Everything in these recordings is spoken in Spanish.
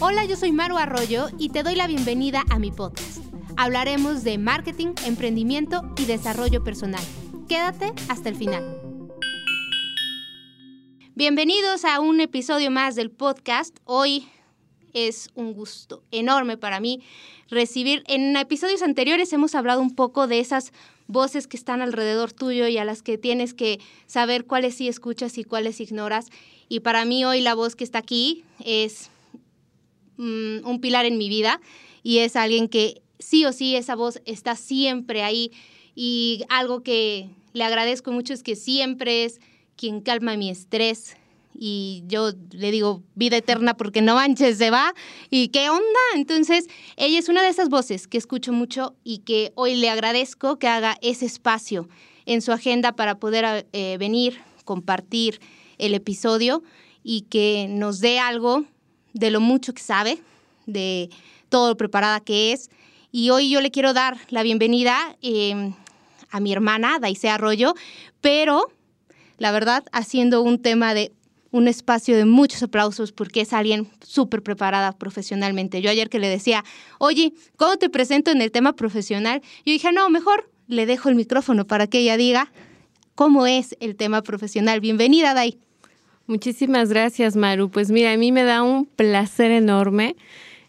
Hola, yo soy Maru Arroyo y te doy la bienvenida a mi podcast. Hablaremos de marketing, emprendimiento y desarrollo personal. Quédate hasta el final. Bienvenidos a un episodio más del podcast. Hoy es un gusto enorme para mí recibir. En episodios anteriores hemos hablado un poco de esas voces que están alrededor tuyo y a las que tienes que saber cuáles sí escuchas y cuáles ignoras. Y para mí hoy la voz que está aquí es mm, un pilar en mi vida y es alguien que sí o sí esa voz está siempre ahí y algo que le agradezco mucho es que siempre es quien calma mi estrés. Y yo le digo vida eterna porque no manches, se va. ¿Y qué onda? Entonces, ella es una de esas voces que escucho mucho y que hoy le agradezco que haga ese espacio en su agenda para poder eh, venir, compartir el episodio y que nos dé algo de lo mucho que sabe, de todo lo preparada que es. Y hoy yo le quiero dar la bienvenida em, a mi hermana, Daisy Arroyo, pero la verdad, haciendo un tema de un espacio de muchos aplausos porque es alguien súper preparada profesionalmente. Yo ayer que le decía, oye, ¿cómo te presento en el tema profesional? Yo dije, no, mejor le dejo el micrófono para que ella diga cómo es el tema profesional. Bienvenida, Dai. Muchísimas gracias, Maru. Pues mira, a mí me da un placer enorme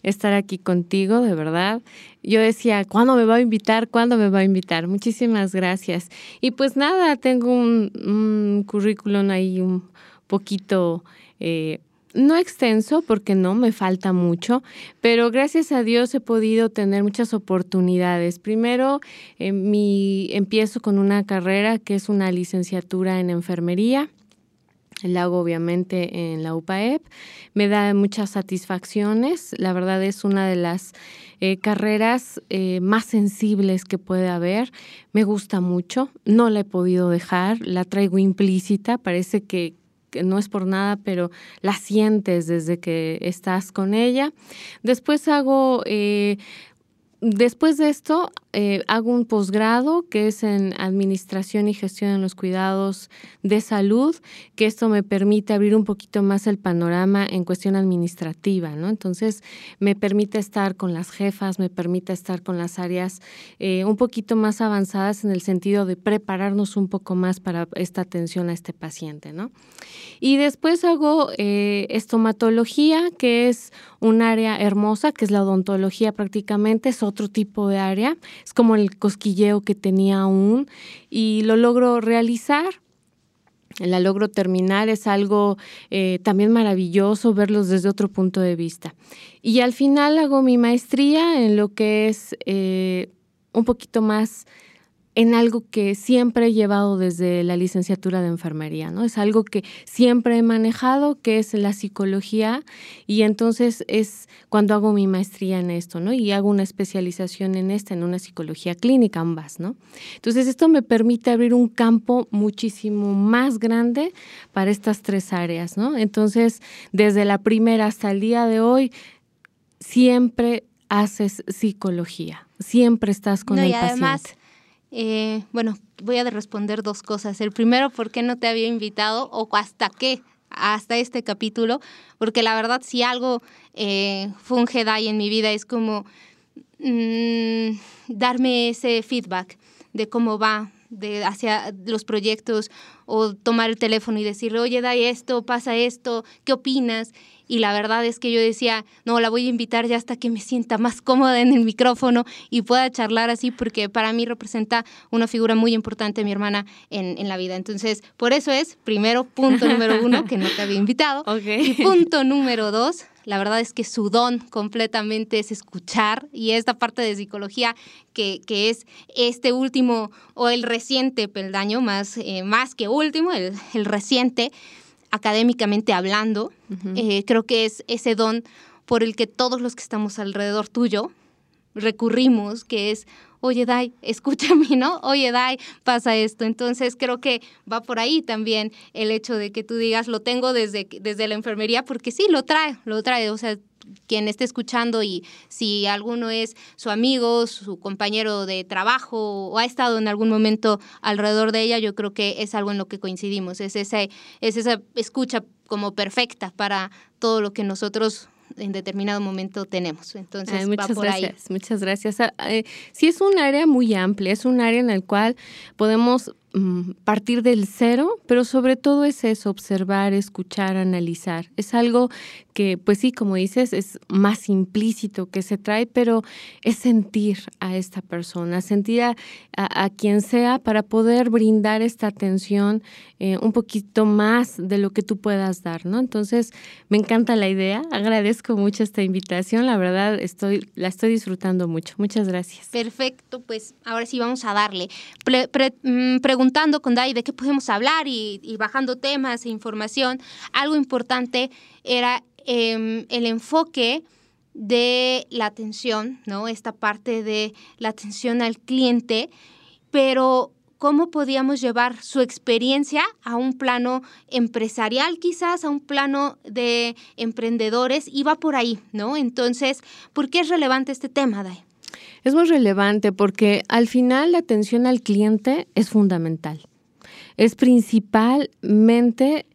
estar aquí contigo, de verdad. Yo decía, ¿cuándo me va a invitar? ¿Cuándo me va a invitar? Muchísimas gracias. Y pues nada, tengo un, currículum ahí un poquito... Eh, no extenso porque no me falta mucho, pero gracias a Dios he podido tener muchas oportunidades. Primero, eh, empiezo con una carrera que es una licenciatura en enfermería. La hago obviamente en la UPAEP. Me da muchas satisfacciones. La verdad es una de las eh, carreras eh, más sensibles que puede haber. Me gusta mucho. No la he podido dejar. La traigo implícita. Parece que, no es por nada, pero la sientes desde que estás con ella. Después hago eh, Después de esto, eh, hago un posgrado que es en Administración y Gestión en los Cuidados de Salud, que esto me permite abrir un poquito más el panorama en cuestión administrativa, ¿no? Entonces, me permite estar con las jefas, me permite estar con las áreas eh, un poquito más avanzadas en el sentido de prepararnos un poco más para esta atención a este paciente, ¿no? Y después hago eh, estomatología, que es un área hermosa, que es la odontología prácticamente, es otro tipo de área, es como el cosquilleo que tenía aún y lo logro realizar. La logro terminar, es algo eh, también maravilloso verlos desde otro punto de vista. Y al final hago mi maestría en lo que es eh, un poquito más en algo que siempre he llevado desde la licenciatura de enfermería, ¿no? Es algo que siempre he manejado, que es la psicología, y entonces es cuando hago mi maestría en esto, ¿no? Y hago una especialización en esta, en una psicología clínica, ambas, ¿no? Entonces esto me permite abrir un campo muchísimo más grande para estas tres áreas, ¿no? Entonces, desde la primera hasta el día de hoy, siempre haces psicología, siempre estás con el paciente eh, bueno, voy a responder dos cosas. El primero, ¿por qué no te había invitado o hasta qué? hasta este capítulo, porque la verdad si algo eh, fue un Jedi en mi vida es como mm, darme ese feedback de cómo va de hacia los proyectos o tomar el teléfono y decirle, oye, da esto, pasa esto, ¿qué opinas? y la verdad es que yo decía, no, la voy a invitar ya hasta que me sienta más cómoda en el micrófono y pueda charlar así, porque para mí representa una figura muy importante, mi hermana, en, en la vida. Entonces, por eso es, primero, punto número uno, que no te había invitado. Y punto número dos, la verdad es que su don completamente es escuchar y esta parte de psicología que, que es este último o el reciente peldaño, más, eh, más que último, el, el reciente, académicamente hablando, eh, creo que es ese don por el que todos los que estamos alrededor tuyo recurrimos, que es, oye, Dai, escúchame, ¿no? Oye, Dai, pasa esto. Entonces creo que va por ahí también el hecho de que tú digas, lo tengo desde, desde la enfermería, porque sí, lo trae, lo trae. O sea, quien esté escuchando y si alguno es su amigo, su compañero de trabajo o ha estado en algún momento alrededor de ella, yo creo que es algo en lo que coincidimos, es, ese, es esa escucha como perfecta para todo lo que nosotros en determinado momento tenemos. Entonces, muchas va por gracias, muchas gracias. Ah, eh, sí es un área muy amplia, es un área en el cual podemos mm, partir del cero, pero sobre todo es eso, observar, escuchar, analizar. Es algo que, pues sí, como dices, es más implícito que se trae, pero es sentir a esta persona, sentir a, quien sea para poder brindar esta atención eh, un poquito más de lo que tú puedas dar, ¿no? Entonces, me encanta la idea, agradezco mucho esta invitación, la verdad estoy, la estoy disfrutando mucho. Muchas gracias. Perfecto, pues ahora sí vamos a darle. Mm, preguntando con Dai de qué podemos hablar y, y bajando temas e información, algo importante era Em, el enfoque de la atención, ¿no? Esta parte de la atención al cliente, pero cómo podíamos llevar su experiencia a un plano empresarial, quizás a un plano de emprendedores, y va por ahí, ¿no? Entonces, ¿por qué es relevante este tema, Day? Es muy relevante porque al final la atención al cliente es fundamental. Es principalmente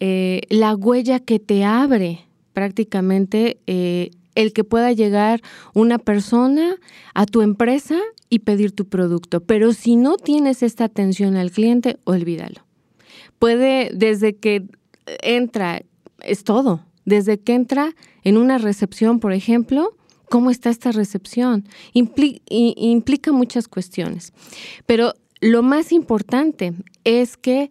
eh, la huella que te abre prácticamente eh, el que pueda llegar una persona a tu empresa y pedir tu producto. Pero si no tienes esta atención al cliente, olvídalo. Puede, desde que entra, es todo. Desde que entra en una recepción, por ejemplo, ¿cómo está esta recepción? implica muchas cuestiones. Pero lo más importante es que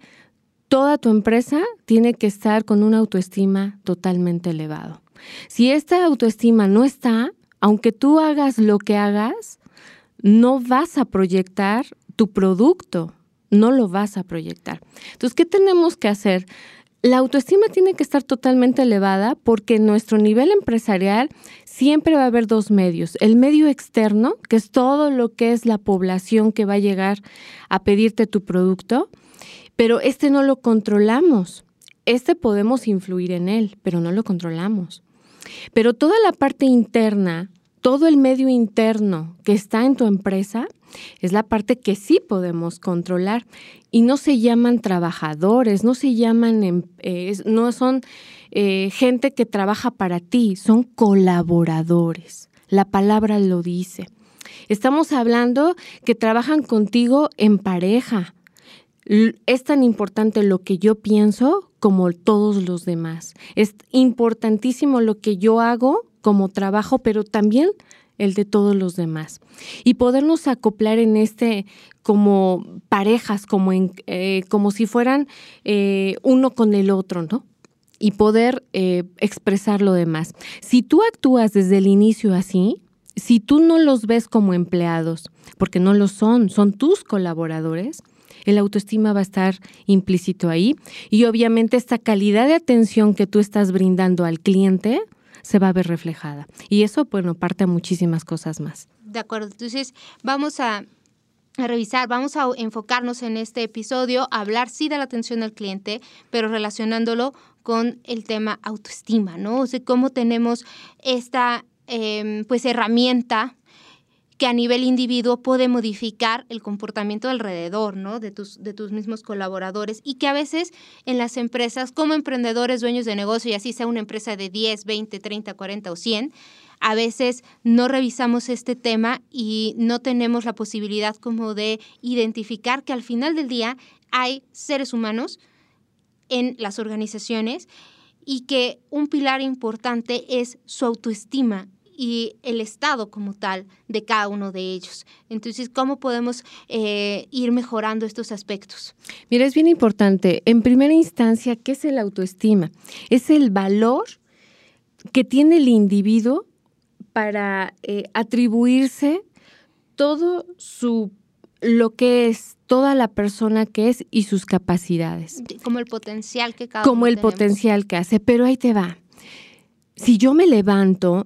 toda tu empresa tiene que estar con una autoestima totalmente elevado. Si esta autoestima no está, aunque tú hagas lo que hagas, no vas a proyectar tu producto, no lo vas a proyectar. Entonces, ¿qué tenemos que hacer? La autoestima tiene que estar totalmente elevada porque en nuestro nivel empresarial siempre va a haber dos medios. El medio externo, que es todo lo que es la población que va a llegar a pedirte tu producto, pero este no lo controlamos. Este podemos influir en él, pero no lo controlamos. Pero toda la parte interna, todo el medio interno que está en tu empresa, es la parte que sí podemos controlar. Y no se llaman trabajadores, no se llaman, em, eh, no son eh, gente que trabaja para ti, son colaboradores. La palabra lo dice. Estamos hablando que trabajan contigo en pareja, es tan importante lo que yo pienso como todos los demás. Es importantísimo lo que yo hago como trabajo, pero también el de todos los demás. Y podernos acoplar en este como parejas, como, en, eh, como si fueran eh, uno con el otro, ¿no? Y poder eh, expresar lo demás. Si tú actúas desde el inicio así, si tú no los ves como empleados, porque no lo son, son tus colaboradores, el autoestima va a estar implícito ahí y obviamente esta calidad de atención que tú estás brindando al cliente se va a ver reflejada. Y eso, bueno, parte a muchísimas cosas más. De acuerdo, entonces vamos a revisar, vamos a enfocarnos en este episodio, a hablar sí de la atención al cliente, pero relacionándolo con el tema autoestima, ¿no? O sea, cómo tenemos esta em, pues herramienta que a nivel individuo puede modificar el comportamiento alrededor, ¿no? De tus, de tus mismos colaboradores y que a veces en las empresas, como emprendedores, dueños de negocio, y así sea una empresa de 10, 20, 30, 40 o 100, a veces no revisamos este tema y no tenemos la posibilidad como de identificar que al final del día hay seres humanos en las organizaciones y que un pilar importante es su autoestima y el estado como tal de cada uno de ellos. Entonces, ¿cómo podemos eh, ir mejorando estos aspectos? Mira, es bien importante. En primera instancia, ¿qué es el autoestima? Es el valor que tiene el individuo para eh, atribuirse todo su lo que es toda la persona que es y sus capacidades. Como el potencial que cada Como el potencial que hace, pero ahí te va. Si yo me levanto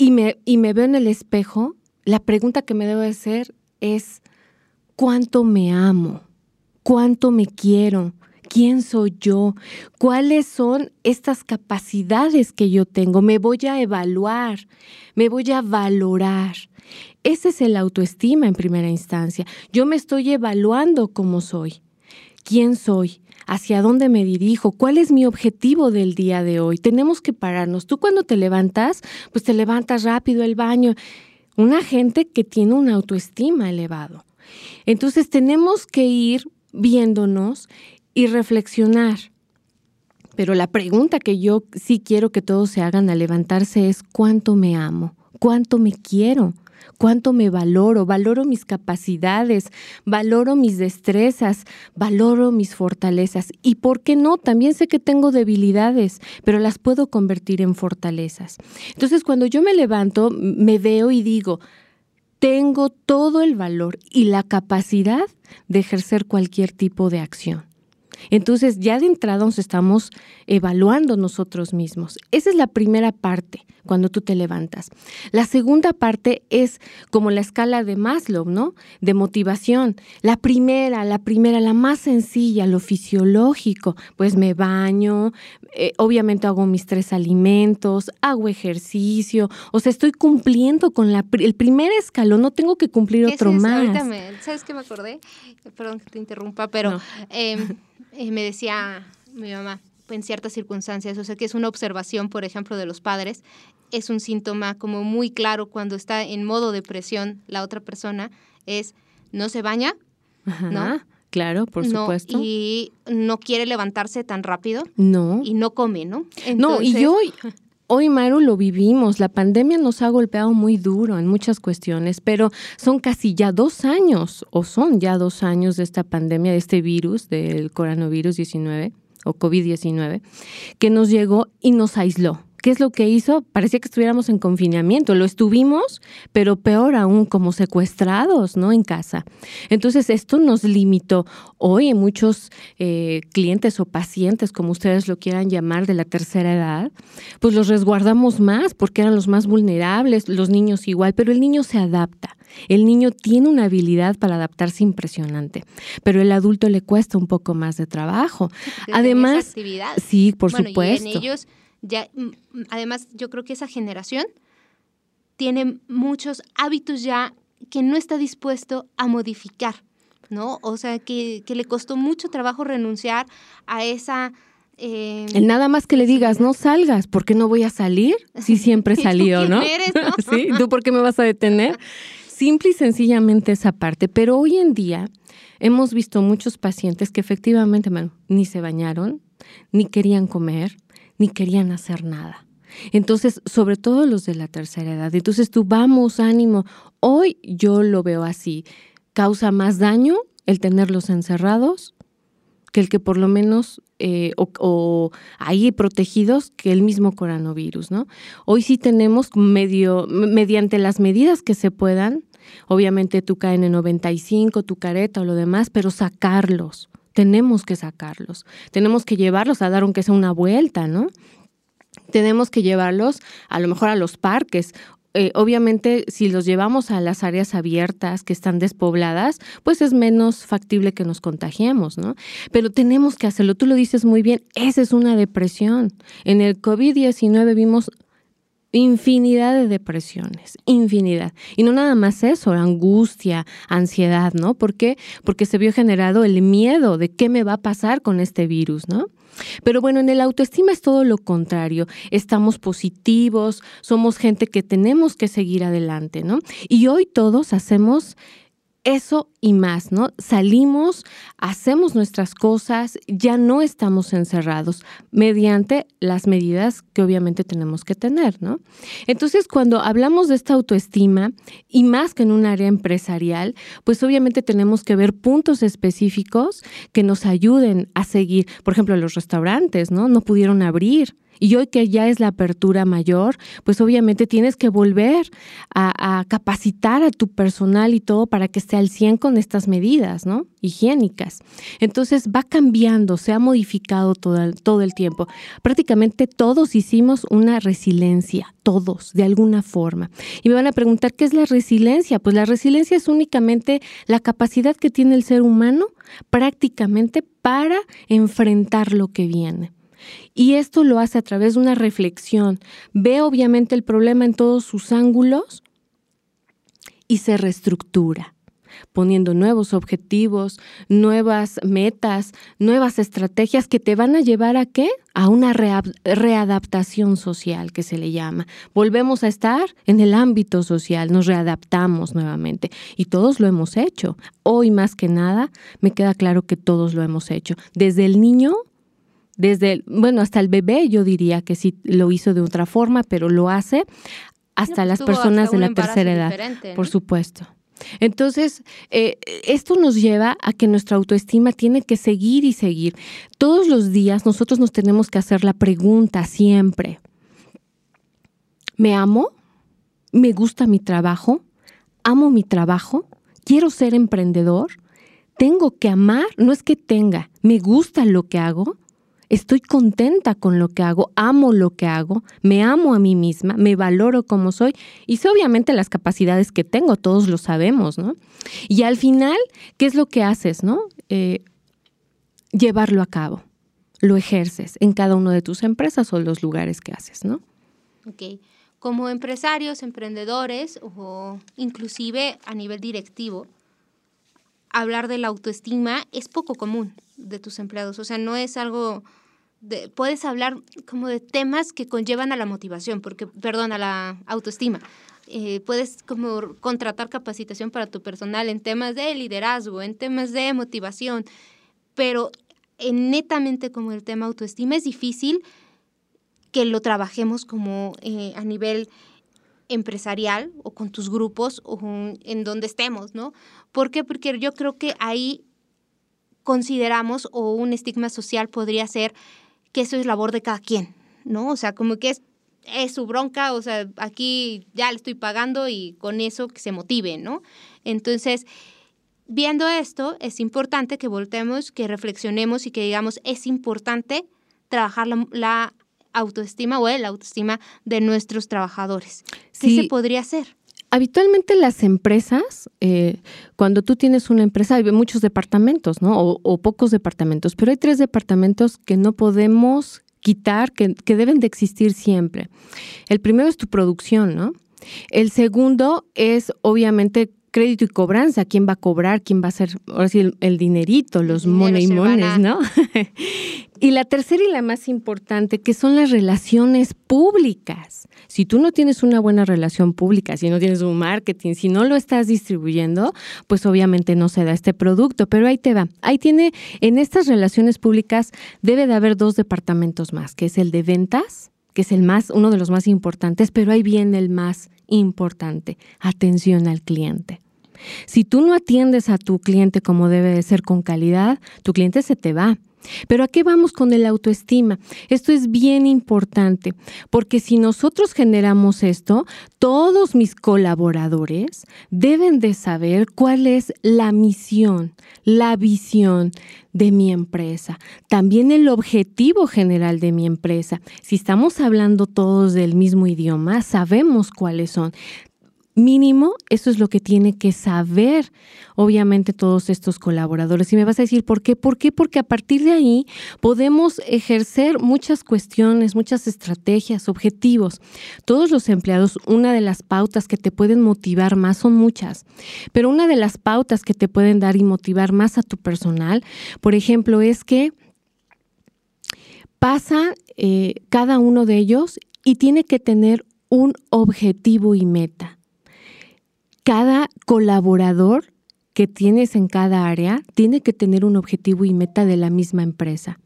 y me, y me veo en el espejo, la pregunta que me debo hacer es, ¿cuánto me amo? ¿Cuánto me quiero? ¿Quién soy yo? ¿Cuáles son estas capacidades que yo tengo? Me voy a evaluar, me voy a valorar. Ese es el autoestima en primera instancia. Yo me estoy evaluando cómo soy. ¿Quién soy? ¿Hacia dónde me dirijo? ¿Cuál es mi objetivo del día de hoy? Tenemos que pararnos. Tú cuando te levantas, pues te levantas rápido el baño. Una gente que tiene una autoestima elevado. Entonces tenemos que ir viéndonos y reflexionar. Pero la pregunta que yo sí quiero que todos se hagan al levantarse es ¿cuánto me amo? ¿Cuánto me quiero? Cuánto me valoro, valoro mis capacidades, valoro mis destrezas, valoro mis fortalezas. Y por qué no, también sé que tengo debilidades, pero las puedo convertir en fortalezas. Entonces, cuando yo me levanto, me veo y digo, tengo todo el valor y la capacidad de ejercer cualquier tipo de acción. Entonces ya de entrada nos estamos evaluando nosotros mismos. Esa es la primera parte cuando tú te levantas. La segunda parte es como la escala de Maslow, ¿no? De motivación. La primera, la primera, la más sencilla, lo fisiológico, pues me baño, eh, obviamente hago mis tres alimentos, hago ejercicio, o sea, estoy cumpliendo con la, el primer escalón, no tengo que cumplir otro más. ¿Sabes qué me acordé? Perdón que te interrumpa, pero... Em, eh, me decía mi mamá, en ciertas circunstancias, o sea que es una observación, por ejemplo, de los padres, es un síntoma como muy claro cuando está en modo depresión la otra persona, es no se baña, ¿no? Claro, por supuesto. Y no quiere levantarse tan rápido. No. Y no come, ¿no? No, y yo Hoy, Maru, lo vivimos. La pandemia nos ha golpeado muy duro en muchas cuestiones, pero son casi ya dos años, o son ya dos años de esta pandemia, de este virus, del coronavirus 19 o COVID-19, que nos llegó y nos aisló. ¿Qué es lo que hizo? Parecía que estuviéramos en confinamiento. Lo estuvimos, pero peor aún, como secuestrados, ¿no? En casa. Entonces, esto nos limitó. Hoy, muchos eh, clientes o pacientes, como ustedes lo quieran llamar, de la tercera edad, pues los resguardamos más porque eran los más vulnerables, los niños igual, pero el niño se adapta. El niño tiene una habilidad para adaptarse impresionante, pero el adulto le cuesta un poco más de trabajo. Además, sí, por supuesto. Y en ellos ya, mm, mm, además, yo creo que esa generación tiene muchos hábitos ya que no está dispuesto a modificar, ¿no? O sea, que, le costó mucho trabajo renunciar a esa... Eh, nada más que le digas, no salgas, porque no voy a salir? Si siempre salió, ¿no? ¿Sí? ¿Tú por qué me vas a detener? Simple y sencillamente esa parte. Pero hoy en día hemos visto muchos pacientes que efectivamente ni se bañaron, ni querían comer, ni querían hacer nada. Entonces, sobre todo los de la tercera edad. Entonces tú, vamos, ánimo. Hoy yo lo veo así. Causa más daño el tenerlos encerrados que el que por lo menos, eh, o, ahí protegidos, que el mismo coronavirus, ¿no? Hoy sí tenemos medio, mediante las medidas que se puedan, obviamente tu KN95, tu careta o lo demás, pero sacarlos, tenemos que sacarlos, tenemos que llevarlos a dar aunque sea una vuelta, ¿no? Tenemos que llevarlos a lo mejor a los parques eh, obviamente si los llevamos a las áreas abiertas que están despobladas, pues es menos factible que nos contagiemos, ¿no? Pero tenemos que hacerlo. Tú lo dices muy bien, esa es una depresión. En el COVID-19 vimos infinidad de depresiones, infinidad. Y no nada más eso, angustia, ansiedad, ¿no? ¿Por qué? Porque se vio generado el miedo de qué me va a pasar con este virus, ¿no? Pero bueno, en el autoestima es todo lo contrario. Estamos positivos, somos gente que tenemos que seguir adelante, ¿no? Y hoy todos hacemos eso y más, ¿no? Salimos, hacemos nuestras cosas, ya no estamos encerrados mediante las medidas que obviamente tenemos que tener, ¿no? Entonces, cuando hablamos de esta autoestima y más que en un área empresarial, pues obviamente tenemos que ver puntos específicos que nos ayuden a seguir. Por ejemplo, los restaurantes, ¿no? No pudieron abrir Y hoy que ya es la apertura mayor, pues obviamente tienes que volver a, capacitar a tu personal y todo para que esté al 100 con estas medidas, ¿no? Higiénicas. Entonces va cambiando, se ha modificado todo, todo el tiempo. Prácticamente todos hicimos una resiliencia, todos, de alguna forma. Y me van a preguntar, ¿qué es la resiliencia? Pues la resiliencia es únicamente la capacidad que tiene el ser humano prácticamente para enfrentar lo que viene. Y esto lo hace a través de una reflexión. Ve obviamente el problema en todos sus ángulos y se reestructura poniendo nuevos objetivos, nuevas metas, nuevas estrategias que te van a llevar a qué? A una readaptación social que se le llama. Volvemos a estar en el ámbito social, nos readaptamos nuevamente y todos lo hemos hecho. Hoy más que nada me queda claro que todos lo hemos hecho. Desde el niño desde, el, bueno, hasta el bebé yo diría que sí lo hizo de otra forma, pero lo hace hasta las personas de la tercera edad, por supuesto. Entonces, eh, esto nos lleva a que nuestra autoestima tiene que seguir y seguir. Todos los días nosotros nos tenemos que hacer la pregunta siempre, ¿me amo? ¿Me gusta mi trabajo? ¿Amo mi trabajo? ¿Quiero ser emprendedor? ¿Tengo que amar? No es que tenga, ¿me gusta lo que hago? Estoy contenta con lo que hago, amo lo que hago, me amo a mí misma, me valoro como soy y sé obviamente las capacidades que tengo, todos lo sabemos, ¿no? Y al final, ¿qué es lo que haces, no? Eh, llevarlo a cabo, lo ejerces en cada una de tus empresas o los lugares que haces, ¿no? Ok. Como empresarios, emprendedores o inclusive a nivel directivo, hablar de la autoestima es poco común de tus empleados. O sea, no es algo puedes hablar como de temas que conllevan a la motivación, porque, perdón, a la autoestima. Eh, puedes como contratar capacitación para tu personal en temas de liderazgo, en temas de motivación, pero en netamente como el tema autoestima es difícil que lo trabajemos como eh, a nivel empresarial o con tus grupos o en donde estemos, ¿no? ¿Por qué? Porque yo creo que ahí consideramos o un estigma social podría ser que eso es labor de cada quien, ¿no? O sea, como que es, es su bronca, o sea, aquí ya le estoy pagando y con eso que se motive, ¿no? Entonces, viendo esto, es importante que voltemos, que reflexionemos y que digamos, es importante trabajar la, autoestima o el autoestima de nuestros trabajadores. ¿Qué se podría hacer? Habitualmente las empresas, eh, cuando tú tienes una empresa, hay muchos departamentos, ¿no? O, pocos departamentos, pero hay tres departamentos que no podemos quitar, que, que, deben de existir siempre. El primero es tu producción, ¿no? El segundo es obviamente crédito y cobranza, quién va a cobrar, quién va a hacer, ahora sí, el, dinerito, los money mones, ¿no? y la tercera y la más importante, que son las relaciones públicas. Si tú no tienes una buena relación pública, si no tienes un marketing, si no lo estás distribuyendo, pues obviamente no se da este producto, pero ahí te va. Ahí tiene, en estas relaciones públicas debe de haber dos departamentos más, que es el de ventas, que es el más, uno de los más importantes, pero ahí viene el más importante, atención al cliente. Si tú no atiendes a tu cliente como debe de ser con calidad, tu cliente se te va. Pero ¿a qué vamos con el autoestima? Esto es bien importante, porque si nosotros generamos esto, todos mis colaboradores deben de saber cuál es la misión, la visión de mi empresa, también el objetivo general de mi empresa. Si estamos hablando todos del mismo idioma, sabemos cuáles son mínimo, eso es lo que tiene que saber, obviamente, todos estos colaboradores. Y me vas a decir, ¿por qué? ¿Por qué? Porque a partir de ahí podemos ejercer muchas cuestiones, muchas estrategias, objetivos. Todos los empleados, una de las pautas que te pueden motivar más son muchas, pero una de las pautas que te pueden dar y motivar más a tu personal, por ejemplo, es que pasa eh, cada uno de ellos y tiene que tener un objetivo y meta cada colaborador que tienes en cada área tiene que tener un objetivo y meta de la misma empresa.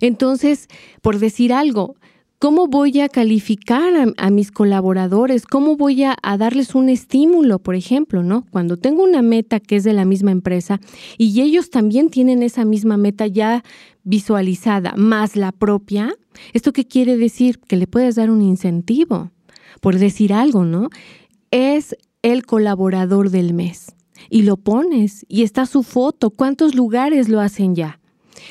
Entonces, por decir algo, ¿Cómo voy a calificar a, mis colaboradores? ¿Cómo voy a, a, darles un estímulo, por ejemplo, ¿no? Cuando tengo una meta que es de la misma empresa y ellos también tienen esa misma meta ya visualizada, más la propia, ¿esto qué quiere decir? Que le puedes dar un incentivo, por decir algo, ¿no? Es el colaborador del mes y lo pones y está su foto. ¿Cuántos lugares lo hacen ya?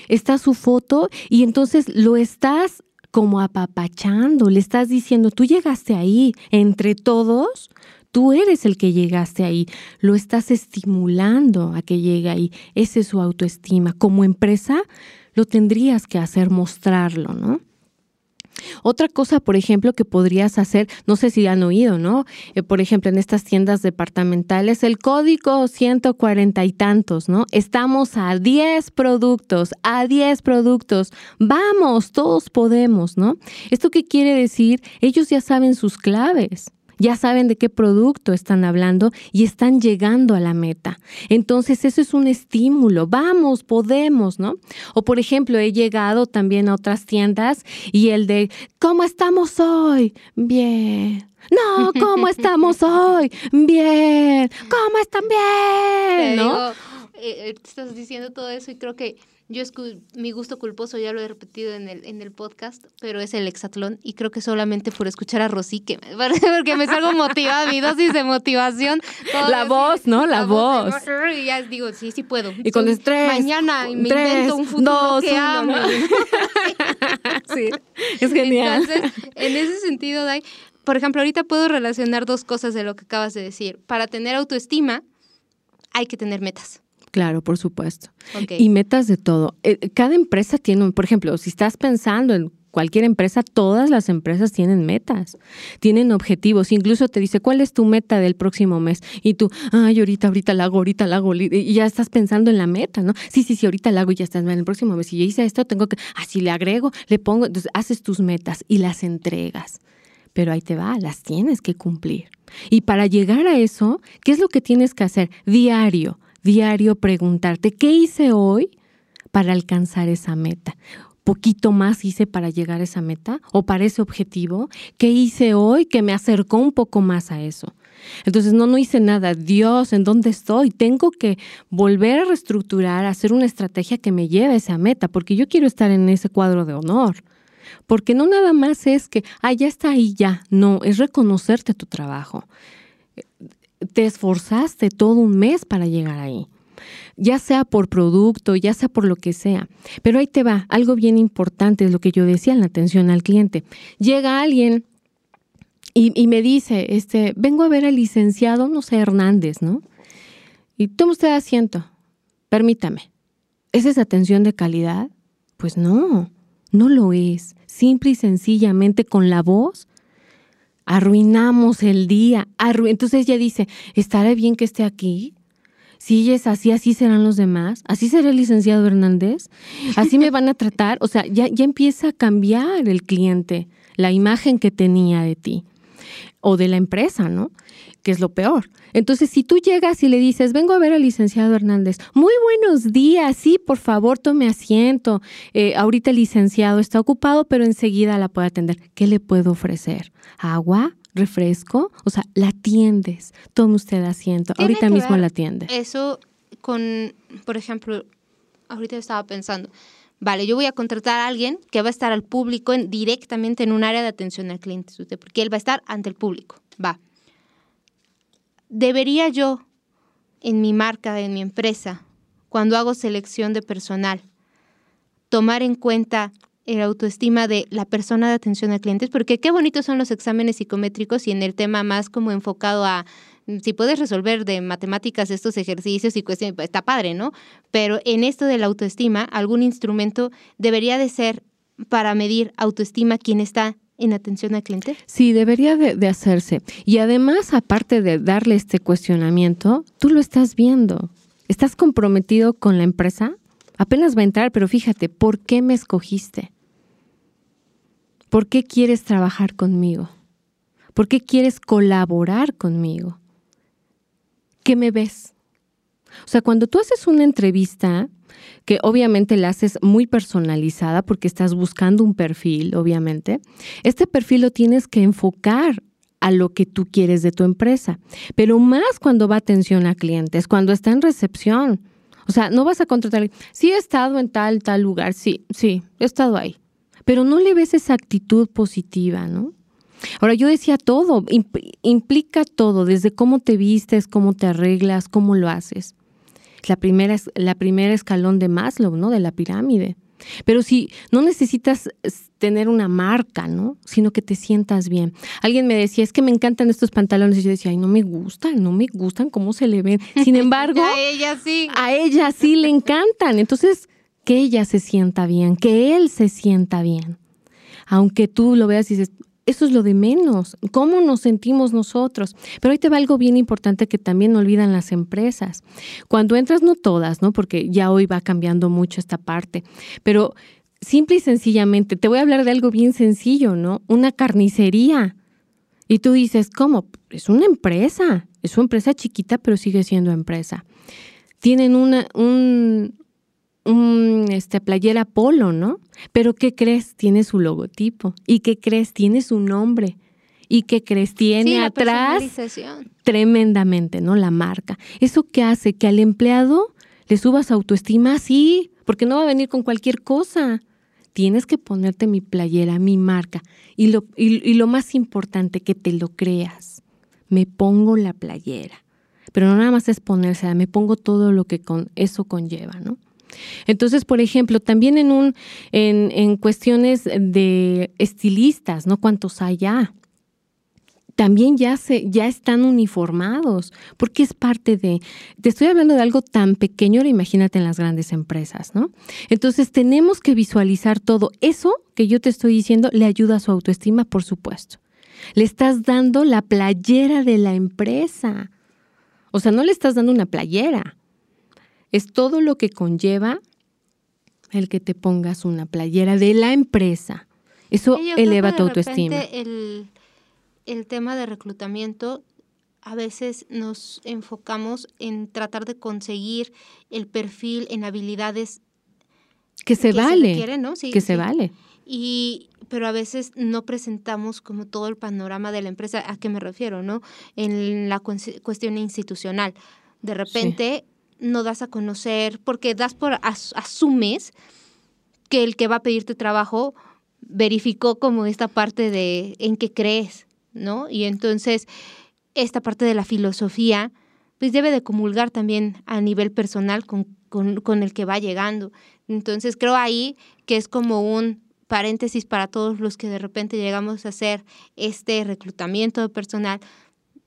Está su foto y entonces lo estás como apapachando, le estás diciendo, tú llegaste ahí, entre todos, tú eres el que llegaste ahí, lo estás estimulando a que llegue ahí, esa es su autoestima. Como empresa, lo tendrías que hacer mostrarlo, ¿no? Otra cosa, por ejemplo, que podrías hacer, no sé si han oído, ¿no? Eh, por ejemplo, en estas tiendas departamentales, el código 140 y tantos, ¿no? Estamos a 10 productos, a 10 productos. Vamos, todos podemos, ¿no? ¿Esto qué quiere decir? Ellos ya saben sus claves ya saben de qué producto están hablando y están llegando a la meta. Entonces, eso es un estímulo. Vamos, podemos, ¿no? O, por ejemplo, he llegado también a otras tiendas y el de, ¿cómo estamos hoy? Bien. No, ¿cómo estamos hoy? Bien. ¿Cómo están bien? ¿No? Eh, eh, estás diciendo todo eso y creo que yo es mi gusto culposo, ya lo he repetido en el, en el podcast, pero es el hexatlón y creo que solamente por escuchar a Rosique, porque me salgo motivada, mi dosis de motivación. La voz, ¿no? La, voz. Y ya digo, sí, sí puedo. Y con estrés. Mañana me invento un futuro que amo. sí, es genial. Entonces, en ese sentido, Dai, por ejemplo, ahorita puedo relacionar dos cosas de lo que acabas de decir. Para tener autoestima hay que tener metas. Claro, por supuesto. Y metas de todo. Eh, cada empresa tiene, por ejemplo, si estás pensando en cualquier empresa, todas las empresas tienen metas, tienen objetivos. Incluso te dice, ¿cuál es tu meta del próximo mes? Y tú, ay, ahorita, ahorita la hago, ahorita la hago. Y ya estás pensando en la meta, ¿no? Sí, sí, sí, ahorita la hago y ya estás en el próximo mes. Si yo hice esto, tengo que, así le agrego, le pongo, entonces haces tus metas y las entregas. Pero ahí te va, las tienes que cumplir. Y para llegar a eso, ¿qué es lo que tienes que hacer? Diario diario preguntarte, ¿qué hice hoy para alcanzar esa meta? poquito más hice para llegar a esa meta o para ese objetivo? ¿Qué hice hoy que me acercó un poco más a eso? Entonces, no, no hice nada. Dios, ¿en dónde estoy? Tengo que volver a reestructurar, hacer una estrategia que me lleve a esa meta, porque yo quiero estar en ese cuadro de honor. Porque no nada más es que, ah, ya está ahí, ya. No, es reconocerte tu trabajo te esforzaste todo un mes para llegar ahí, ya sea por producto, ya sea por lo que sea. Pero ahí te va, algo bien importante es lo que yo decía en la atención al cliente. Llega alguien y, me dice, este, vengo a ver al licenciado, no sé, Hernández, ¿no? Y toma usted asiento, permítame. ¿Esa es atención de calidad? Pues no, no lo es. Simple y sencillamente con la voz arruinamos el día. Entonces ella dice, ¿estará bien que esté aquí? Si es así, así serán los demás. Así será el licenciado Hernández. Así me van a tratar. O sea, ya, ya empieza a cambiar el cliente, la imagen que tenía de ti o de la empresa, ¿no? Que es lo peor. Entonces, si tú llegas y le dices, vengo a ver al licenciado Hernández, muy buenos días, sí, por favor, tome asiento. Eh, ahorita el licenciado está ocupado, pero enseguida la puede atender. ¿Qué le puedo ofrecer? ¿Agua? refresco, o sea, la atiendes, tome usted asiento, ahorita mismo la atiende. Eso con, por ejemplo, ahorita estaba pensando, vale, yo voy a contratar a alguien que va a estar al público directamente en un área de atención al cliente, porque él va a estar ante el público, va. Debería yo, en mi marca, en mi empresa, cuando hago selección de personal, tomar en cuenta el autoestima de la persona de atención a clientes, porque qué bonitos son los exámenes psicométricos y en el tema más como enfocado a si puedes resolver de matemáticas estos ejercicios y cuestiones, pues, está padre, ¿no? Pero en esto de la autoestima, algún instrumento debería de ser para medir autoestima quien está en atención al cliente? Sí, debería de, hacerse. Y además, aparte de darle este cuestionamiento, tú lo estás viendo. ¿Estás comprometido con la empresa? Apenas va a entrar, pero fíjate, ¿por qué me escogiste? ¿Por qué quieres trabajar conmigo? ¿Por qué quieres colaborar conmigo? ¿Qué me ves? O sea, cuando tú haces una entrevista, que obviamente la haces muy personalizada porque estás buscando un perfil, obviamente, este perfil lo tienes que enfocar a lo que tú quieres de tu empresa, pero más cuando va atención a clientes, cuando está en recepción. O sea, no vas a contratar, sí he estado en tal, tal lugar, sí, sí, he estado ahí, pero no le ves esa actitud positiva, ¿no? Ahora yo decía todo, implica todo, desde cómo te vistes, cómo te arreglas, cómo lo haces. La primera, la primera escalón de Maslow, ¿no? De la pirámide. Pero si no necesitas tener una marca, ¿no? Sino que te sientas bien. Alguien me decía, es que me encantan estos pantalones. Y yo decía, ay, no me gustan, no me gustan cómo se le ven. Sin embargo, a ella sí. A ella sí le encantan. Entonces, que ella se sienta bien, que él se sienta bien. Aunque tú lo veas y dices, eso es lo de menos, cómo nos sentimos nosotros. Pero ahí te va algo bien importante que también olvidan las empresas. Cuando entras, no todas, ¿no? Porque ya hoy va cambiando mucho esta parte, pero simple y sencillamente, te voy a hablar de algo bien sencillo, ¿no? Una carnicería. Y tú dices, ¿cómo? Es una empresa, es una empresa chiquita, pero sigue siendo empresa. Tienen una, un, un este, playera polo, ¿no? Pero ¿qué crees? Tiene su logotipo. ¿Y qué crees? Tiene su nombre. ¿Y qué crees? Tiene atrás tremendamente, ¿no? La marca. ¿Eso qué hace? Que al empleado le subas autoestima, sí, porque no va a venir con cualquier cosa. Tienes que ponerte mi playera, mi marca. Y lo, y lo más importante, que te lo creas. Me pongo la playera. Pero no nada más es ponerse, me pongo todo lo que con eso conlleva, ¿no? Entonces, por ejemplo, también en, un, en, en cuestiones de estilistas, ¿no? ¿Cuántos hay ya? también ya se ya están uniformados, porque es parte de te estoy hablando de algo tan pequeño, ahora imagínate en las grandes empresas, ¿no? Entonces, tenemos que visualizar todo eso que yo te estoy diciendo le ayuda a su autoestima, por supuesto. Le estás dando la playera de la empresa. O sea, no le estás dando una playera, es todo lo que conlleva el que te pongas una playera de la empresa. Eso eleva tu autoestima. El, el tema de reclutamiento, a veces nos enfocamos en tratar de conseguir el perfil en habilidades que se vale, que se vale. Y pero a veces no presentamos como todo el panorama de la empresa, ¿a qué me refiero, no? En la cuestión institucional. De repente no das a conocer, porque das por, asumes que el que va a pedirte trabajo verificó como esta parte de en qué crees, ¿no? Y entonces esta parte de la filosofía, pues debe de comulgar también a nivel personal con, con el que va llegando. Entonces creo ahí que es como un paréntesis para todos los que de repente llegamos a hacer este reclutamiento personal,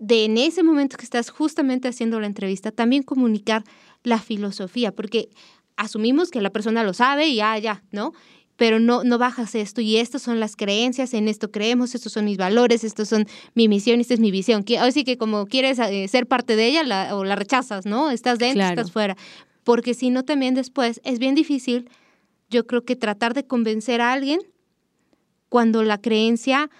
de en ese momento que estás justamente haciendo la entrevista, también comunicar la filosofía, porque asumimos que la persona lo sabe y ya, ya, ¿no? Pero no, no bajas esto y estas son las creencias, en esto creemos, estos son mis valores, estos son mi misión, esta es mi visión. Así que como quieres eh, ser parte de ella o la rechazas, ¿no? Estás dentro, estás fuera. Porque si no, también después es bien difícil, yo creo que tratar de convencer a alguien cuando la creencia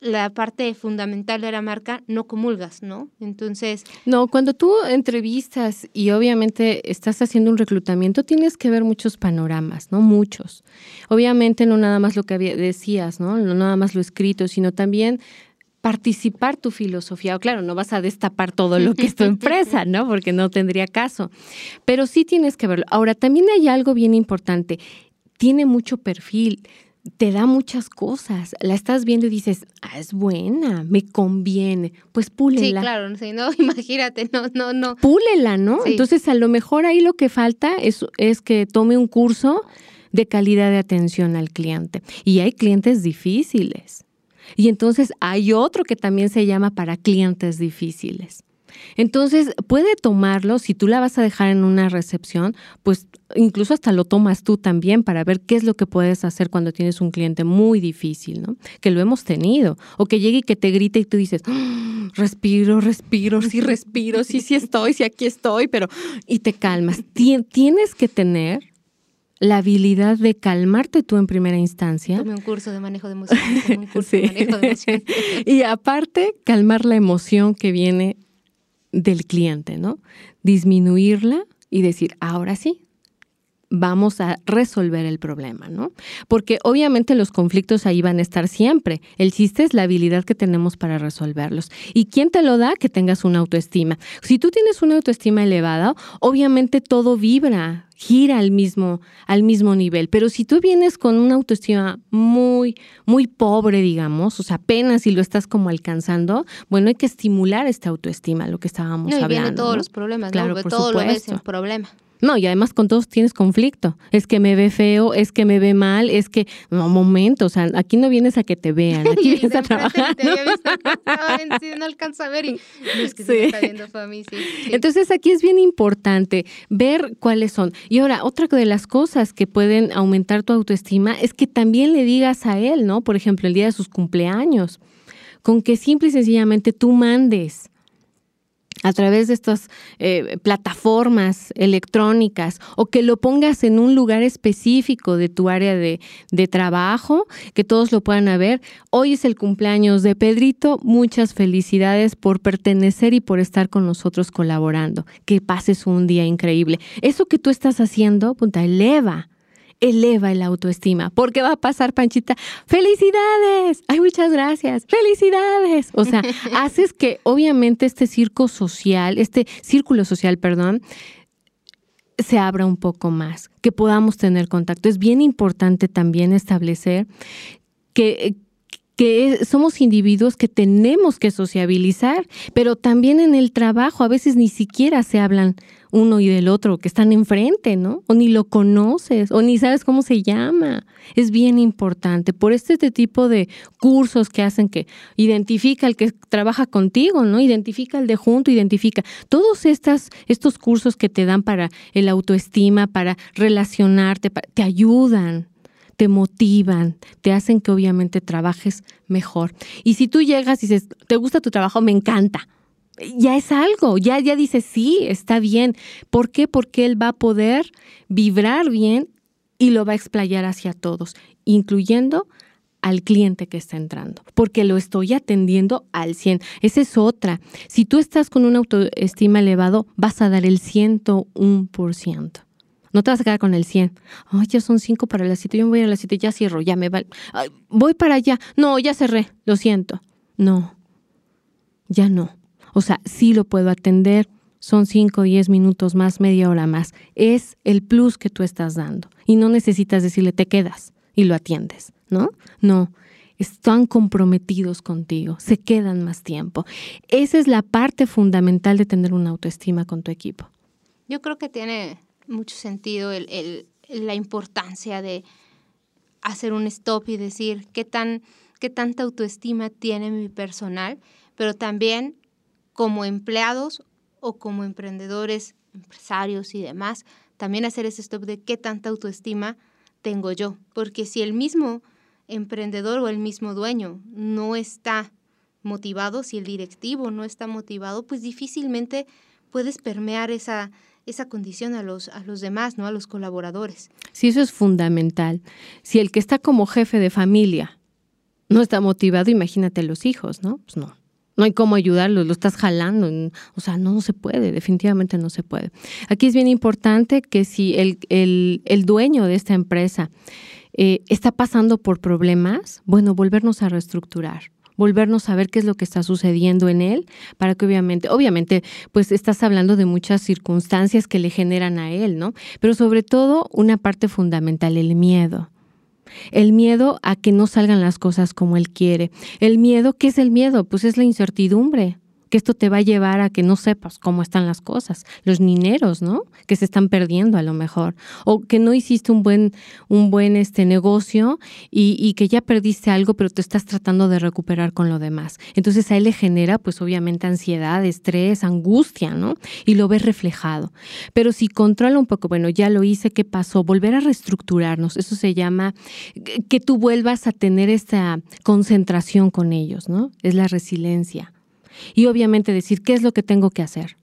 la parte fundamental de la marca no comulgas, ¿no? Entonces... No, cuando tú entrevistas y obviamente estás haciendo un reclutamiento, tienes que ver muchos panoramas, ¿no? Muchos. Obviamente no nada más lo que decías, ¿no? No nada más lo escrito, sino también participar tu filosofía. Claro, no vas a destapar todo lo que es tu empresa, ¿no? Porque no tendría caso. Pero sí tienes que verlo. Ahora, también hay algo bien importante. Tiene mucho perfil te da muchas cosas. La estás viendo y dices, ah, es buena, me conviene. Pues púlela. Sí, claro, no, imagínate, no, no, no. Púlela, ¿no? Entonces, a lo mejor ahí lo que falta es, es que tome un curso de calidad de atención al cliente. Y hay clientes difíciles. Y entonces hay otro que también se llama para clientes difíciles. Entonces, puede tomarlo, si tú la vas a dejar en una recepción, pues incluso hasta lo tomas tú también para ver qué es lo que puedes hacer cuando tienes un cliente muy difícil, ¿no? Que lo hemos tenido. O que llegue y que te grite y tú dices, ¡Ah! respiro, respiro, sí respiro, sí, sí estoy, sí aquí estoy, pero... Y te calmas. Tienes que tener la habilidad de calmarte tú en primera instancia. Tomé un curso de manejo de emoción. Un curso de manejo de emoción. y aparte, calmar la emoción que viene del cliente, ¿no? disminuirla y decir, ahora sí, vamos a resolver el problema, ¿no? Porque obviamente los conflictos ahí van a estar siempre. El chiste es la habilidad que tenemos para resolverlos. ¿Y quién te lo da? Que tengas una autoestima. Si tú tienes una autoestima elevada, obviamente todo vibra, gira al mismo, al mismo nivel. Pero si tú vienes con una autoestima muy, muy pobre, digamos, o sea, apenas si lo estás como alcanzando, bueno, hay que estimular esta autoestima, lo que estábamos no, y hablando. Vienen todos los problemas, claro, ¿no? todo lo ves en problema. No, y además con todos tienes conflicto. Es que me ve feo, es que me ve mal, es que, no, momento, o sea, aquí no vienes a que te vean, aquí vienes a trabajar. ¿no? no alcanza a ver y es que sí. está viendo mí, sí, Entonces aquí es bien importante ver cuáles son. Y ahora, otra de las cosas que pueden aumentar tu autoestima es que también le digas a él, ¿no? Por ejemplo, el día de sus cumpleaños, con que simple y sencillamente tú mandes a través de estas eh, plataformas electrónicas o que lo pongas en un lugar específico de tu área de, de, trabajo, que todos lo puedan ver. Hoy es el cumpleaños de Pedrito. Muchas felicidades por pertenecer y por estar con nosotros colaborando. Que pases un día increíble. Eso que tú estás haciendo, punta, eleva eleva el autoestima. Porque va a pasar, Panchita, felicidades. Ay, muchas gracias. Felicidades. O sea, haces que obviamente este circo social, este círculo social, perdón, se abra un poco más, que podamos tener contacto. Es bien importante también establecer que, que somos individuos que tenemos que sociabilizar, pero también en el trabajo a veces ni siquiera se hablan uno y del otro, que están enfrente, ¿no? O ni lo conoces, o ni sabes cómo se llama. Es bien importante. Por este, este tipo de cursos que hacen que identifica el que trabaja contigo, ¿no? Identifica el de junto, identifica. Todos estas, estos cursos que te dan para el autoestima, para relacionarte, te ayudan te motivan, te hacen que obviamente trabajes mejor. Y si tú llegas y dices, ¿te gusta tu trabajo? Me encanta ya es algo, ya, ya dice, sí, está bien. ¿Por qué? Porque él va a poder vibrar bien y lo va a explayar hacia todos, incluyendo al cliente que está entrando, porque lo estoy atendiendo al 100. Esa es otra. Si tú estás con una autoestima elevado, vas a dar el 101%. No te vas a quedar con el 100. Ay, ya son 5 para las 7, yo me voy a las 7, ya cierro, ya me va. voy para allá. No, ya cerré, lo siento. No, ya no. O sea, sí lo puedo atender, son 5 o 10 minutos más, media hora más. Es el plus que tú estás dando. Y no necesitas decirle, te quedas y lo atiendes, ¿no? No, están comprometidos contigo, se quedan más tiempo. Esa es la parte fundamental de tener una autoestima con tu equipo. Yo creo que tiene mucho sentido la importancia de hacer un stop y decir qué, tan, qué tanta autoestima tiene mi personal, pero también como empleados o como emprendedores, empresarios y demás, también hacer ese stop de qué tanta autoestima tengo yo. Porque si el mismo emprendedor o el mismo dueño no está motivado, si el directivo no está motivado, pues difícilmente puedes permear esa, esa condición a los, a los demás, ¿no? A los colaboradores. Sí, eso es fundamental. Si el que está como jefe de familia no está motivado, imagínate los hijos, ¿no? Pues no no hay cómo ayudarlo, lo estás jalando, o sea, no, se puede, definitivamente no se puede. Aquí es bien importante que si el, el, dueño de esta empresa eh, está pasando por problemas, bueno, volvernos a reestructurar volvernos a ver qué es lo que está sucediendo en él, para que obviamente, obviamente, pues estás hablando de muchas circunstancias que le generan a él, ¿no? Pero sobre todo una parte fundamental, el miedo. El miedo a que no salgan las cosas como él quiere. El miedo, ¿qué es el miedo? Pues es la incertidumbre que esto te va a llevar a que no sepas cómo están las cosas, los mineros, ¿no? Que se están perdiendo a lo mejor, o que no hiciste un buen, un buen este negocio y, y, que ya perdiste algo, pero te estás tratando de recuperar con lo demás. Entonces a él le genera, pues obviamente, ansiedad, estrés, angustia, ¿no? Y lo ves reflejado. Pero si controla un poco, bueno, ya lo hice, ¿qué pasó? Volver a reestructurarnos, eso se llama que tú vuelvas a tener esta concentración con ellos, ¿no? Es la resiliencia y obviamente decir qué es lo que tengo que hacer.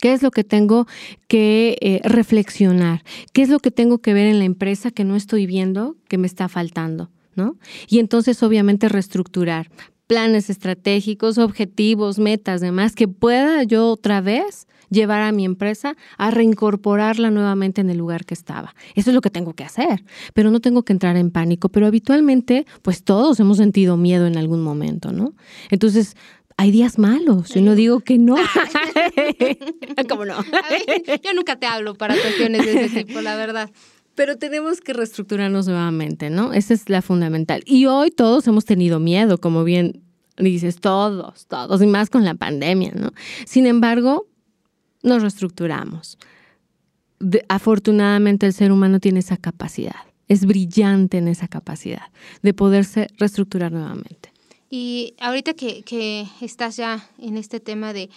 ¿Qué es lo que tengo que eh, reflexionar? ¿Qué es lo que tengo que ver en la empresa que no estoy viendo que me está faltando? ¿no? Y entonces obviamente reestructurar planes estratégicos, objetivos, metas, demás, que pueda yo otra vez llevar a mi empresa a reincorporarla nuevamente en el lugar que estaba. Eso es lo que tengo que hacer, pero no tengo que entrar en pánico. Pero habitualmente, pues todos hemos sentido miedo en algún momento, ¿no? Entonces, hay días malos. Yo no digo que no. ¿Cómo no? yo nunca te hablo para cuestiones de ese tipo, la verdad. Pero tenemos que reestructurarnos nuevamente, ¿no? Esa es la fundamental. Y hoy todos hemos tenido miedo, como bien dices, todos, todos, y más con la pandemia, ¿no? Sin embargo, nos reestructuramos. afortunadamente el ser humano tiene esa capacidad, es brillante en esa capacidad de poderse reestructurar nuevamente. Y ahorita que, que estás ya en este tema de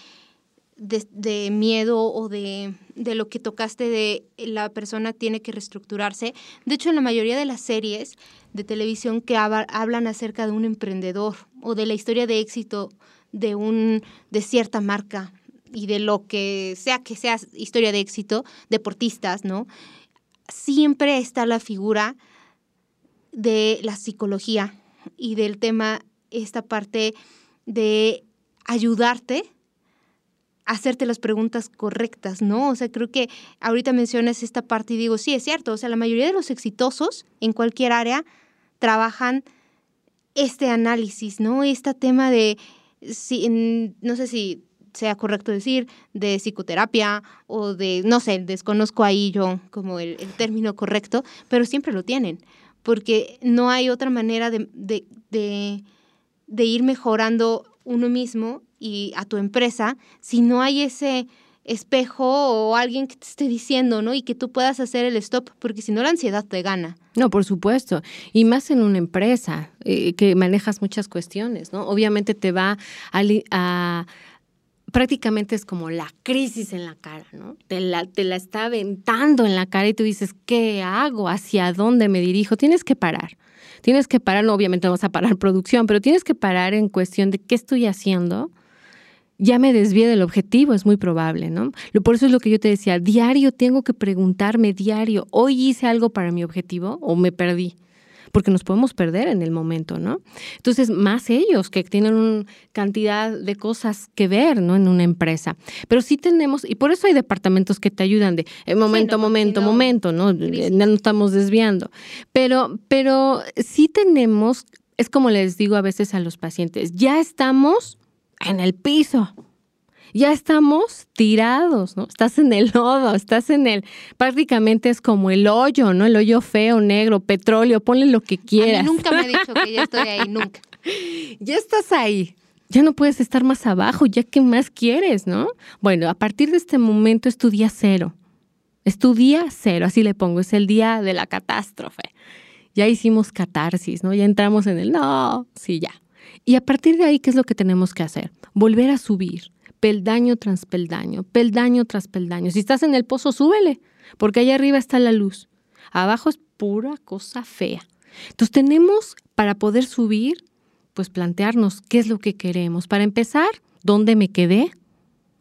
de, miedo o de, lo que tocaste de la persona tiene que reestructurarse. De hecho, en la mayoría de las series de televisión que hablan acerca de un emprendedor o de la historia de éxito de, un, de cierta marca y de lo que sea que sea historia de éxito, deportistas, ¿no? Siempre está la figura de la psicología y del tema, esta parte de ayudarte hacerte las preguntas correctas, ¿no? O sea, creo que ahorita mencionas esta parte y digo, sí, es cierto, o sea, la mayoría de los exitosos en cualquier área trabajan este análisis, ¿no? Este tema de, si, no sé si sea correcto decir, de psicoterapia o de, no sé, desconozco ahí yo como el, término correcto, pero siempre lo tienen, porque no hay otra manera de, ir mejorando uno mismo y a tu empresa si no hay ese espejo o alguien que te esté diciendo, ¿no? Y que tú puedas hacer el stop, porque si no la ansiedad te gana. No, por supuesto. Y más en una empresa eh, que manejas muchas cuestiones, ¿no? Obviamente te va a, prácticamente es como la crisis en la cara, ¿no? Te la, te la está aventando en la cara y tú dices, ¿qué hago? ¿Hacia dónde me dirijo? Tienes que parar. Tienes que parar, no, obviamente vamos a parar producción, pero tienes que parar en cuestión de qué estoy haciendo ya me desvié del objetivo, es muy probable, ¿no? Por eso es lo que yo te decía, diario tengo que preguntarme, diario, ¿hoy hice algo para mi objetivo o me perdí? Porque nos podemos perder en el momento, ¿no? Entonces, más ellos que tienen una cantidad de cosas que ver, ¿no? En una empresa. Pero sí tenemos, y por eso hay departamentos que te ayudan de eh, momento, momento, momento, ¿no? No estamos desviando. Pero, pero sí tenemos, es como les digo a veces a los pacientes, ya estamos en el piso. Ya estamos tirados, ¿no? Estás en el lodo, estás en el, prácticamente es como el hoyo, ¿no? El hoyo feo, negro, petróleo, ponle lo que quieras. nunca me he dicho que ya estoy ahí, nunca. ya estás ahí. Ya no puedes estar más abajo, ya que más quieres, ¿no? Bueno, a partir de este momento es tu día cero. Es tu día cero, así le pongo, es el día de la catástrofe. Ya hicimos catarsis, ¿no? Ya entramos en el no, sí, ya. Y a partir de ahí, ¿qué es lo que tenemos que hacer? Volver a subir, peldaño tras peldaño, peldaño tras peldaño. Si estás en el pozo, súbele, porque allá arriba está la luz. Abajo es pura cosa fea. Entonces tenemos, para poder subir, pues plantearnos qué es lo que queremos. Para empezar, ¿dónde me quedé?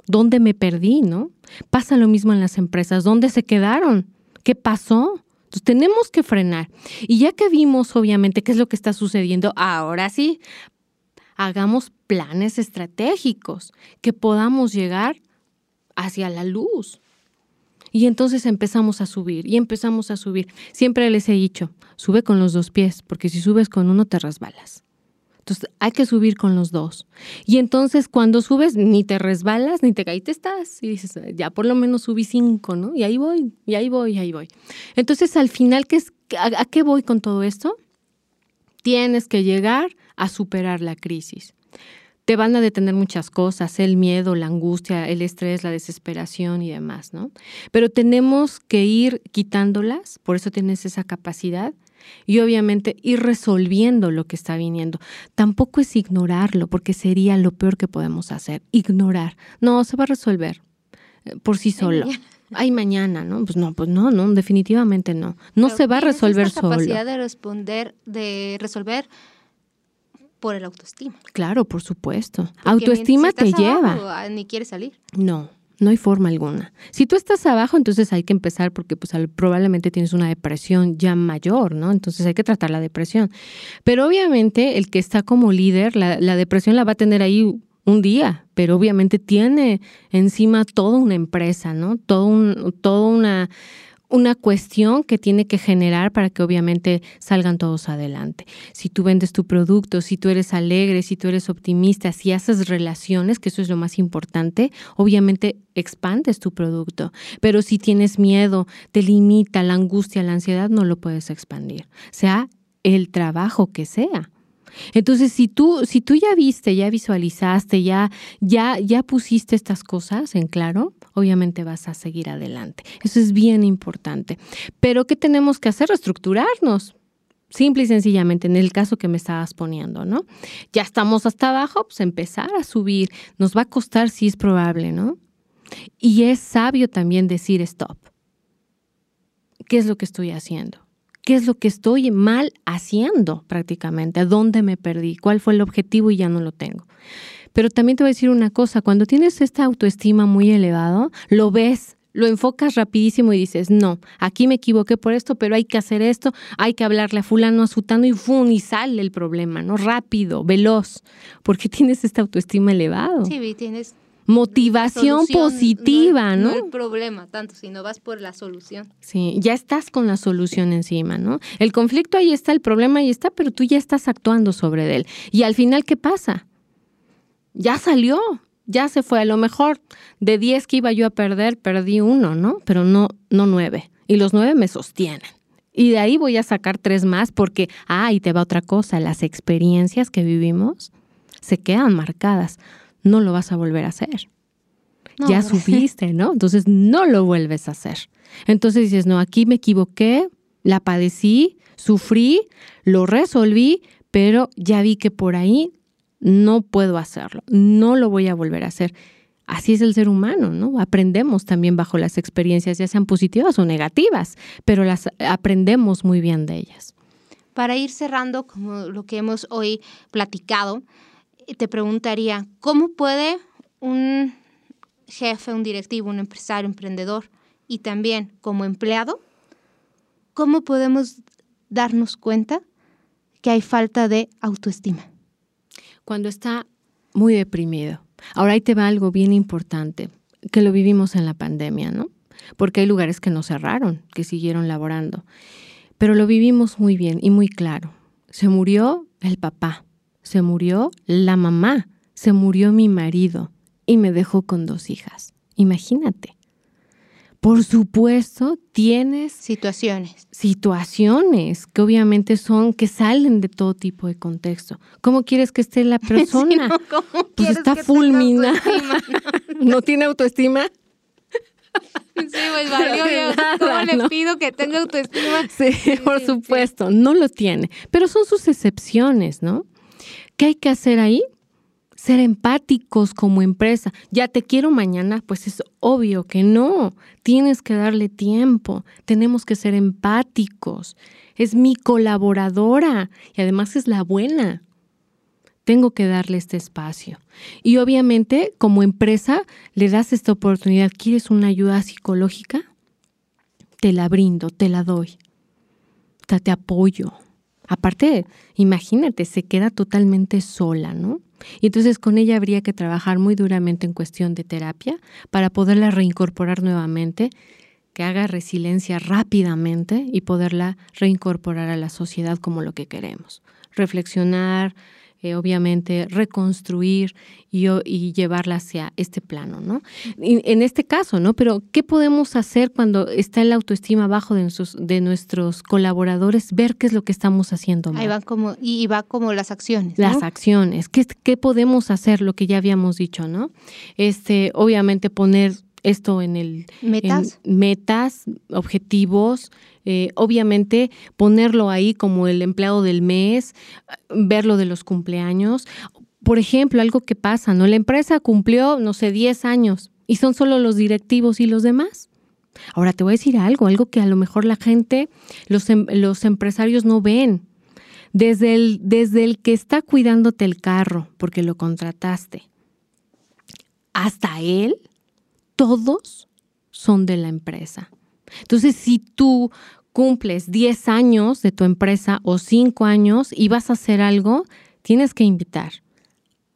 ¿Dónde me perdí? ¿No? Pasa lo mismo en las empresas. ¿Dónde se quedaron? ¿Qué pasó? Entonces tenemos que frenar. Y ya que vimos, obviamente, qué es lo que está sucediendo, ahora sí, hagamos planes estratégicos, que podamos llegar hacia la luz. Y entonces empezamos a subir y empezamos a subir. Siempre les he dicho, sube con los dos pies, porque si subes con uno te resbalas. Entonces hay que subir con los dos. Y entonces cuando subes ni te resbalas ni te caes, te estás. Y dices, ya por lo menos subí cinco, ¿no? Y ahí voy, y ahí voy, y ahí voy. Entonces al final, ¿qué es, a qué voy con todo esto? Tienes que llegar a superar la crisis. Te van a detener muchas cosas, el miedo, la angustia, el estrés, la desesperación y demás, ¿no? Pero tenemos que ir quitándolas, por eso tienes esa capacidad y obviamente ir resolviendo lo que está viniendo. Tampoco es ignorarlo, porque sería lo peor que podemos hacer, ignorar. No, se va a resolver eh, por sí solo. Ay, mañana, ¿no? Pues no, pues no, no, definitivamente no. No se va a resolver esa capacidad de responder, de resolver por el autoestima. Claro, por supuesto. autoestima te lleva. ni quiere salir. No, No hay forma alguna. Si tú estás abajo, entonces hay que empezar porque pues, probablemente tienes una depresión ya mayor, ¿no? Entonces hay que tratar la depresión. Pero obviamente el que está como líder, la, la depresión la va a tener ahí un día, pero obviamente tiene encima toda una empresa, ¿no? Todo un, toda una una cuestión que tiene que generar para que obviamente salgan todos adelante. Si tú vendes tu producto, si tú eres alegre, si tú eres optimista, si haces relaciones, que eso es lo más importante, obviamente expandes tu producto. Pero si tienes miedo, te limita la angustia, la ansiedad, no lo puedes expandir, sea el trabajo que sea. Entonces, si tú, si tú ya viste, ya visualizaste, ya, ya, ya pusiste estas cosas en claro, obviamente vas a seguir adelante. Eso es bien importante. Pero, ¿qué tenemos que hacer? Reestructurarnos. Simple y sencillamente, en el caso que me estabas poniendo, ¿no? Ya estamos hasta abajo, pues empezar a subir. Nos va a costar si es probable, ¿no? Y es sabio también decir stop. ¿Qué es lo que estoy haciendo? Qué es lo que estoy mal haciendo prácticamente, a dónde me perdí, cuál fue el objetivo y ya no lo tengo. Pero también te voy a decir una cosa, cuando tienes esta autoestima muy elevado, lo ves, lo enfocas rapidísimo y dices, no, aquí me equivoqué por esto, pero hay que hacer esto, hay que hablarle a fulano, a sutano y ¡fum! y sale el problema, ¿no? Rápido, veloz, porque tienes esta autoestima elevado. Sí, tienes motivación positiva, ¿no? No el problema tanto, sino vas por la solución. Sí, ya estás con la solución encima, ¿no? El conflicto ahí está, el problema ahí está, pero tú ya estás actuando sobre él. Y al final, ¿qué pasa? Ya salió, ya se fue. A lo mejor de 10 que iba yo a perder, perdí uno, ¿no? Pero no, no nueve. Y los nueve me sostienen. Y de ahí voy a sacar tres más porque, ah, y te va otra cosa, las experiencias que vivimos se quedan marcadas no lo vas a volver a hacer. ya subiste, ¿no? Entonces no lo vuelves a hacer. Entonces dices, no, aquí me equivoqué, la padecí, sufrí, lo resolví, pero ya vi que por ahí no puedo hacerlo, no lo voy a volver a hacer. Así es el ser humano, ¿no? Aprendemos también bajo las experiencias, ya sean positivas o negativas, pero las aprendemos muy bien de ellas. Para ir cerrando, como lo que hemos hoy platicado, te preguntaría, ¿cómo puede un jefe, un directivo, un empresario, emprendedor y también como empleado, cómo podemos darnos cuenta que hay falta de autoestima? Cuando está muy deprimido. Ahora ahí te va algo bien importante, que lo vivimos en la pandemia, ¿no? Porque hay lugares que no cerraron, que siguieron laborando. Pero lo vivimos muy bien y muy claro. Se murió el papá, se murió la mamá, se murió mi marido y me dejó con dos hijas. Imagínate. Por supuesto, tienes situaciones. Situaciones que obviamente son, que salen de todo tipo de contexto. ¿Cómo quieres que esté la persona? pues está fulminada. ¿No tiene autoestima? Sí, pues valió. ¿Cómo le pido que tenga autoestima? Sí, por supuesto, no lo tiene. Pero son sus excepciones, ¿no? ¿Qué hay que hacer ahí? Ser empáticos como empresa. Ya te quiero mañana, pues es obvio que no. Tienes que darle tiempo. Tenemos que ser empáticos. Es mi colaboradora y además es la buena. Tengo que darle este espacio. Y obviamente, como empresa, le das esta oportunidad. ¿Quieres una ayuda psicológica? Te la brindo, te la doy. Te apoyo. Aparte, imagínate, se queda totalmente sola, ¿no? Y entonces con ella habría que trabajar muy duramente en cuestión de terapia para poderla reincorporar nuevamente, que haga resiliencia rápidamente y poderla reincorporar a la sociedad como lo que queremos. Reflexionar, eh, obviamente reconstruir y, y, llevarla hacia este plano, ¿no? en este caso, ¿no? Pero ¿qué podemos hacer cuando está la autoestima bajo de nuestros, de nuestros colaboradores? Ver qué es lo que estamos haciendo Ahí van como, y va como las acciones. Las acciones. ¿Qué, ¿Qué podemos hacer? Lo que ya habíamos dicho, ¿no? Este, obviamente poner esto en el metas, metas objetivos, eh, obviamente ponerlo ahí como el empleado del mes, verlo de los cumpleaños. Por ejemplo, algo que pasa, ¿no? La empresa cumplió, no sé, 10 años y son solo los directivos y los demás. Ahora te voy a decir algo, algo que a lo mejor la gente, los, em, los empresarios no ven. Desde el, desde el que está cuidándote el carro porque lo contrataste, hasta él, todos son de la empresa. Entonces, si tú cumples 10 años de tu empresa o 5 años y vas a hacer algo, tienes que invitar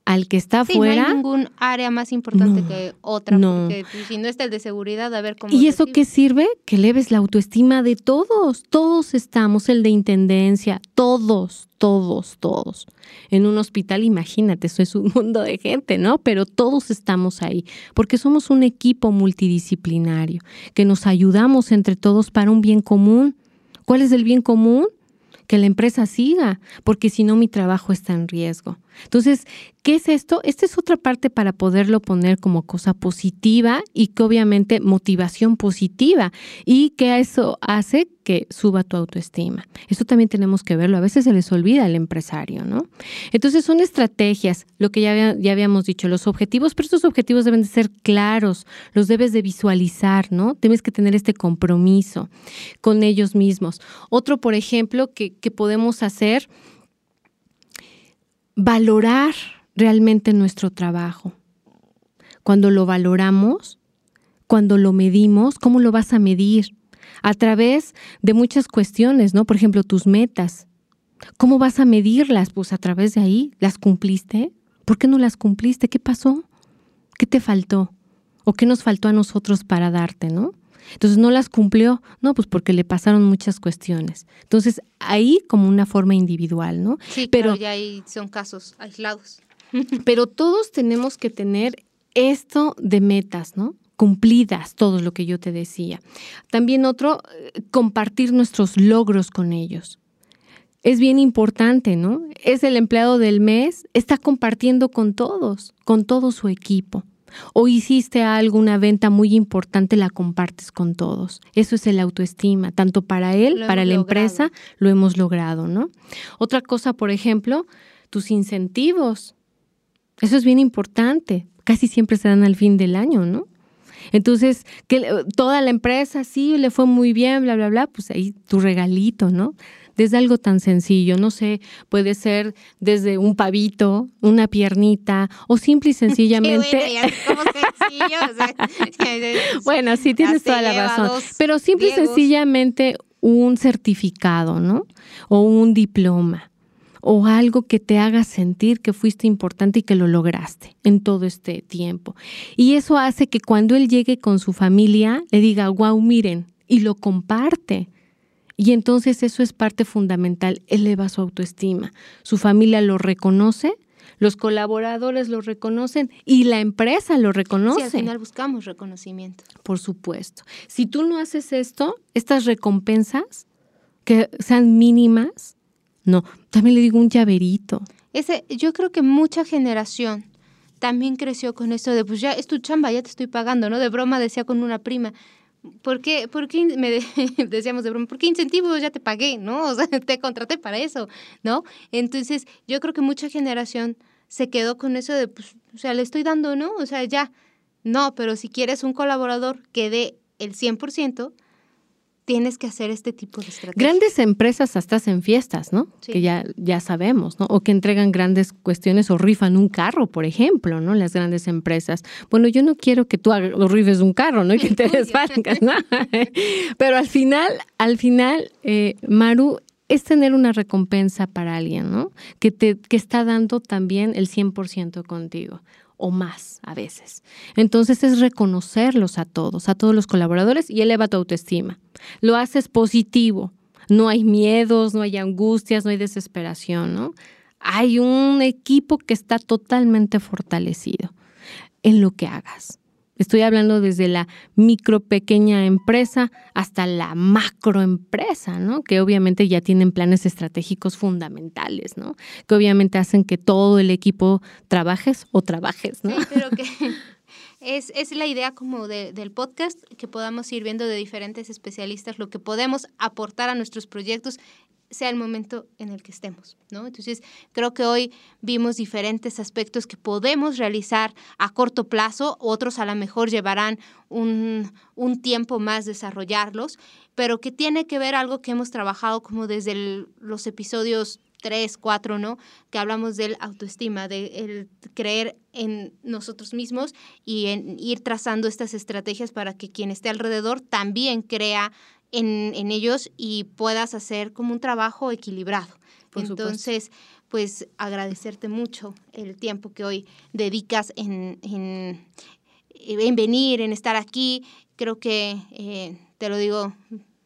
al que está afuera. no hay ningún área más importante que otra, no. porque pues, si no está el de seguridad, a ver cómo. ¿Y eso qué sirve? Que leves la autoestima de todos. Todos estamos, el de intendencia, todos, todos, todos. En un hospital, imagínate, eso es un mundo de gente, ¿no? Pero todos estamos ahí, porque somos un equipo multidisciplinario, que nos ayudamos entre todos para un bien común. ¿Cuál es el bien común? que la empresa siga, porque si no mi trabajo está en riesgo. Entonces, ¿qué es esto? Esta es otra parte para poderlo poner como cosa positiva y que obviamente motivación positiva y que eso hace que suba tu autoestima. Eso también tenemos que verlo. A veces se les olvida al empresario, ¿no? Entonces son estrategias, lo que ya, ya habíamos dicho, los objetivos, pero estos objetivos deben de ser claros, los debes de visualizar, ¿no? Tienes que tener este compromiso con ellos mismos. Otro, por ejemplo, que, que podemos hacer valorar realmente nuestro trabajo. Cuando lo valoramos, cuando lo medimos, ¿cómo lo vas a medir? A través de muchas cuestiones, ¿no? Por ejemplo, tus metas. ¿Cómo vas a medirlas? Pues a través de ahí. ¿Las cumpliste? ¿Por qué no las cumpliste? ¿Qué pasó? ¿Qué te faltó? ¿O qué nos faltó a nosotros para darte, no? Entonces no las cumplió, no, pues porque le pasaron muchas cuestiones. Entonces ahí como una forma individual, ¿no? Sí, pero ya ahí son casos aislados. Pero todos tenemos que tener esto de metas, ¿no? Cumplidas, todo lo que yo te decía. También otro, eh, compartir nuestros logros con ellos. Es bien importante, ¿no? Es el empleado del mes, está compartiendo con todos, con todo su equipo o hiciste alguna venta muy importante, la compartes con todos. Eso es el autoestima, tanto para él, para la empresa, lo hemos logrado, ¿no? Otra cosa, por ejemplo, tus incentivos. Eso es bien importante. Casi siempre se dan al fin del año, ¿no? Entonces, que toda la empresa sí le fue muy bien, bla, bla, bla, pues ahí tu regalito, ¿no? desde algo tan sencillo, no sé, puede ser desde un pavito, una piernita o simple y sencillamente... bueno, sí, tienes toda la razón, pero simple y sencillamente un certificado, ¿no? O un diploma o algo que te haga sentir que fuiste importante y que lo lograste en todo este tiempo. Y eso hace que cuando él llegue con su familia le diga, wow, miren, y lo comparte. Y entonces eso es parte fundamental, eleva su autoestima. Su familia lo reconoce, los colaboradores lo reconocen y la empresa lo reconoce. Sí, al final buscamos reconocimiento. Por supuesto. Si tú no haces esto, estas recompensas, que sean mínimas, no, también le digo un llaverito. Ese, yo creo que mucha generación también creció con esto de, pues ya es tu chamba, ya te estoy pagando, ¿no? De broma decía con una prima, ¿Por qué, por qué me decíamos de broma, por qué incentivo ya te pagué, ¿no? O sea, te contraté para eso, ¿no? Entonces, yo creo que mucha generación se quedó con eso de, pues, o sea, le estoy dando, ¿no? O sea, ya. No, pero si quieres un colaborador que dé el 100%, tienes que hacer este tipo de estrategias. Grandes empresas hasta hacen fiestas, ¿no? Que ya, ya sabemos, ¿no? O que entregan grandes cuestiones o rifan un carro, por ejemplo, ¿no? Las grandes empresas. Bueno, yo no quiero que tú rifes un carro, ¿no? Y que te desfalcas, ¿no? Pero al final, al final, eh, Maru, es tener una recompensa para alguien, ¿no? Que te que está dando también el 100% contigo o más a veces. Entonces es reconocerlos a todos, a todos los colaboradores y eleva tu autoestima. Lo haces positivo. No hay miedos, no hay angustias, no hay desesperación, ¿no? Hay un equipo que está totalmente fortalecido en lo que hagas. Estoy hablando desde la micro pequeña empresa hasta la macroempresa, ¿no? Que obviamente ya tienen planes estratégicos fundamentales, ¿no? Que obviamente hacen que todo el equipo trabajes o trabajes, ¿no? Sí, pero que es, es la idea como del podcast, que podamos ir viendo de diferentes especialistas lo que podemos aportar a nuestros proyectos sea el momento en el que estemos. Entonces, creo que hoy vimos diferentes aspectos que podemos realizar a corto plazo, otros a lo mejor llevarán un, un tiempo más desarrollarlos, pero que tiene que ver algo que hemos trabajado como desde los episodios tres, cuatro, ¿no? Que hablamos del autoestima, de el creer en nosotros mismos y en ir trazando estas estrategias para que quien esté alrededor también crea en, en ellos y puedas hacer como un trabajo equilibrado. Entonces, pues agradecerte mucho el tiempo que hoy dedicas en, en, en venir, en estar aquí. Creo que eh, te lo digo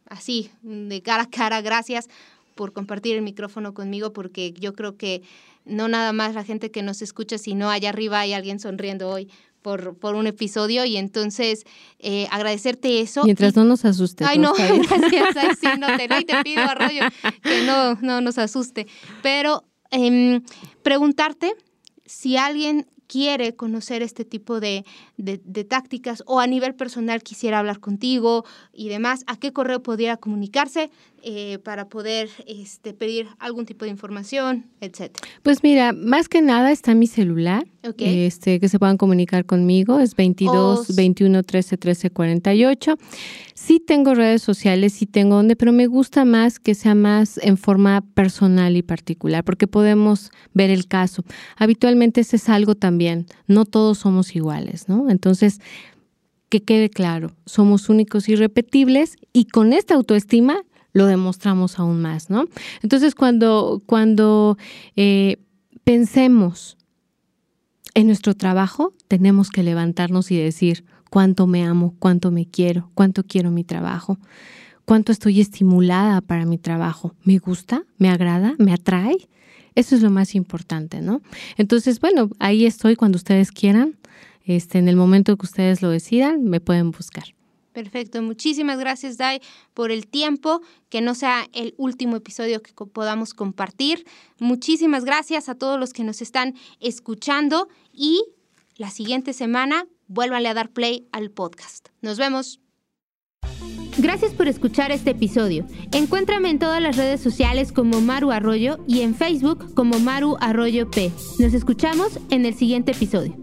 así, de cara a cara, gracias por compartir el micrófono conmigo, porque yo creo que no nada más la gente que nos escucha, sino allá arriba hay alguien sonriendo hoy por, por un episodio y entonces eh, agradecerte eso. Mientras no nos asuste. Ay, no, gracias, ay, sí, no te, no, te pido, Arroyo, que no, no nos asuste. Pero eh, preguntarte si alguien quiere conocer este tipo de, de, de, tácticas o a nivel personal quisiera hablar contigo y demás, ¿a qué correo podría comunicarse? eh, para poder este, pedir algún tipo de información, etcétera? Pues mira, más que nada está mi celular, okay. este, que se puedan comunicar conmigo, es 22 21 13 13 48. Sí tengo redes sociales, sí tengo donde, pero me gusta más que sea más en forma personal y particular, porque podemos ver el caso. Habitualmente ese es algo también, no todos somos iguales, ¿no? Entonces, que quede claro, somos únicos y repetibles y con esta autoestima lo demostramos aún más, ¿no? Entonces, cuando, cuando eh, pensemos en nuestro trabajo, tenemos que levantarnos y decir cuánto me amo, cuánto me quiero, cuánto quiero mi trabajo, cuánto estoy estimulada para mi trabajo. ¿Me gusta? ¿Me agrada? ¿Me atrae? Eso es lo más importante, ¿no? Entonces, bueno, ahí estoy cuando ustedes quieran. Este, en el momento que ustedes lo decidan, me pueden buscar. Perfecto, muchísimas gracias Dai por el tiempo, que no sea el último episodio que podamos compartir. Muchísimas gracias a todos los que nos están escuchando y la siguiente semana vuélvanle a dar play al podcast. Nos vemos. Gracias por escuchar este episodio. Encuéntrame en todas las redes sociales como Maru Arroyo y en Facebook como Maru Arroyo P. Nos escuchamos en el siguiente episodio.